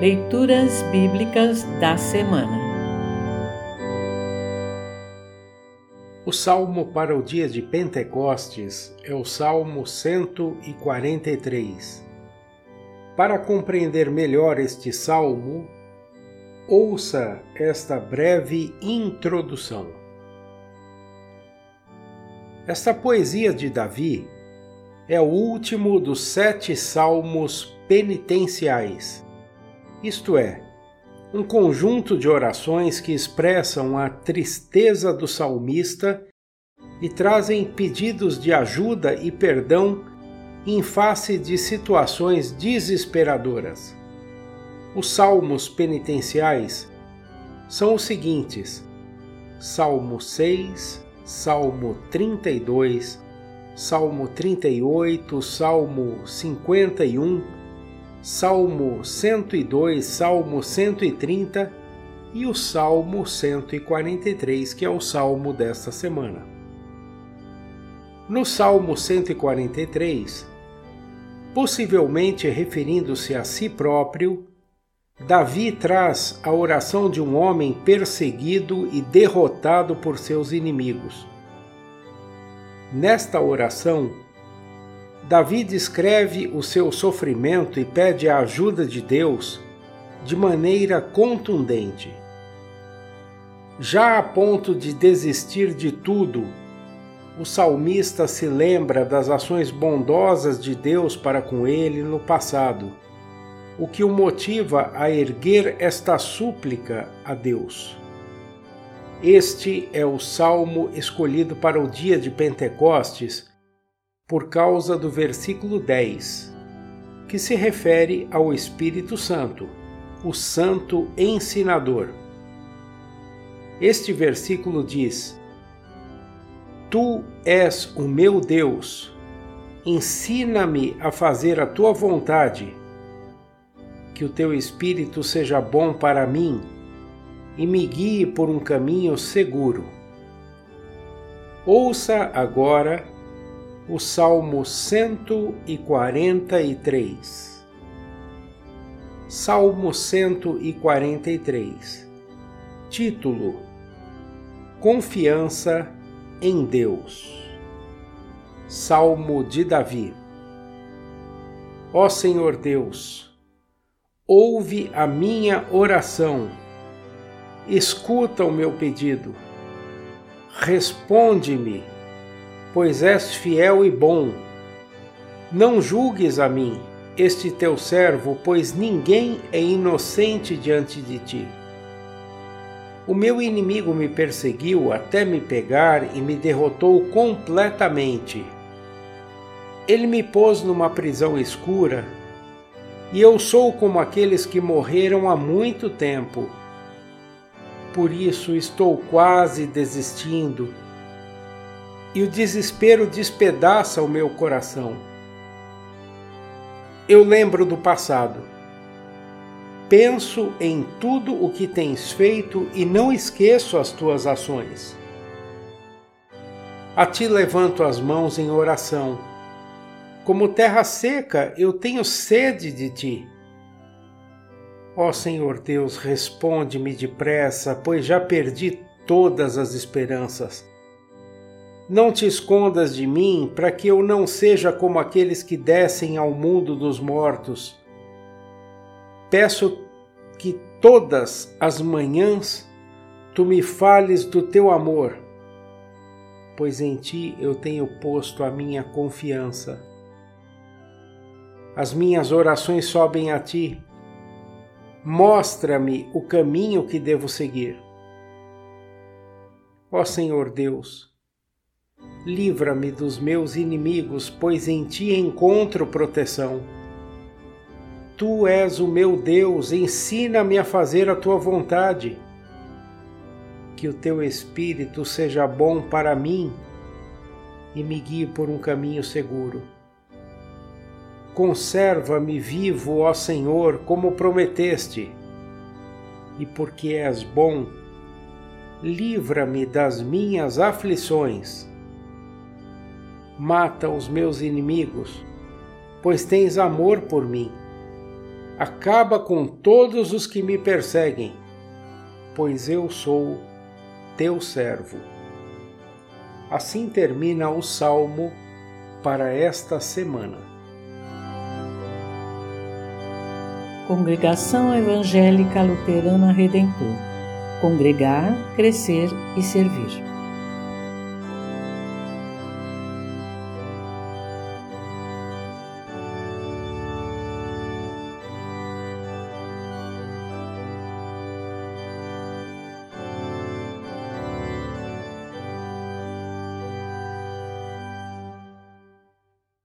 Leituras Bíblicas da Semana O salmo para o dia de Pentecostes é o Salmo 143. Para compreender melhor este salmo, ouça esta breve introdução. Esta poesia de Davi é o último dos sete salmos penitenciais, isto é, um conjunto de orações que expressam a tristeza do salmista e trazem pedidos de ajuda e perdão em face de situações desesperadoras. Os salmos penitenciais são os seguintes: Salmo 6, Salmo 32, Salmo 38, Salmo 51, Salmo 102, Salmo 130 e o Salmo 143, que é o salmo desta semana. No Salmo 143, possivelmente referindo-se a si próprio, Davi traz a oração de um homem perseguido e derrotado por seus inimigos. Nesta oração, Davi descreve o seu sofrimento e pede a ajuda de Deus de maneira contundente. Já a ponto de desistir de tudo, o salmista se lembra das ações bondosas de Deus para com ele no passado o que o motiva a erguer esta súplica a Deus. Este é o salmo escolhido para o dia de Pentecostes por causa do versículo 10, que se refere ao Espírito Santo, o Santo Ensinador. Este versículo diz: Tu és o meu Deus, ensina-me a fazer a tua vontade que o teu Espírito seja bom para mim e me guie por um caminho seguro. Ouça agora o Salmo 143. Salmo 143 Título Confiança em Deus. Salmo de Davi. Ó Senhor Deus, ouve a minha oração, escuta o meu pedido, responde-me, pois és fiel e bom. Não julgues a mim, este teu servo, pois ninguém é inocente diante de ti. O meu inimigo me perseguiu até me pegar e me derrotou completamente. Ele me pôs numa prisão escura e eu sou como aqueles que morreram há muito tempo. Por isso estou quase desistindo, e o desespero despedaça o meu coração. Eu lembro do passado. Penso em tudo o que tens feito e não esqueço as tuas ações. A ti levanto as mãos em oração como terra seca, eu tenho sede de ti. Ó Senhor Deus, responde-me depressa, pois já perdi todas as esperanças. Não te escondas de mim, para que eu não seja como aqueles que descem ao mundo dos mortos. Peço que todas as manhãs tu me fales do teu amor, pois em ti eu tenho posto a minha confiança as minhas orações sobem a ti. Mostra-me o caminho que devo seguir. Ó Senhor Deus, livra-me dos meus inimigos, pois em ti encontro proteção. Tu és o meu Deus, ensina-me a fazer a tua vontade. Que o teu Espírito seja bom para mim e me guie por um caminho seguro. Conserva-me vivo, ó Senhor, como prometeste. E porque és bom, livra-me das minhas aflições. Mata os meus inimigos, pois tens amor por mim. Acaba com todos os que me perseguem, pois eu sou teu servo. Assim termina o salmo para esta semana. Congregação Evangélica Luterana Redentor Congregar, Crescer e Servir.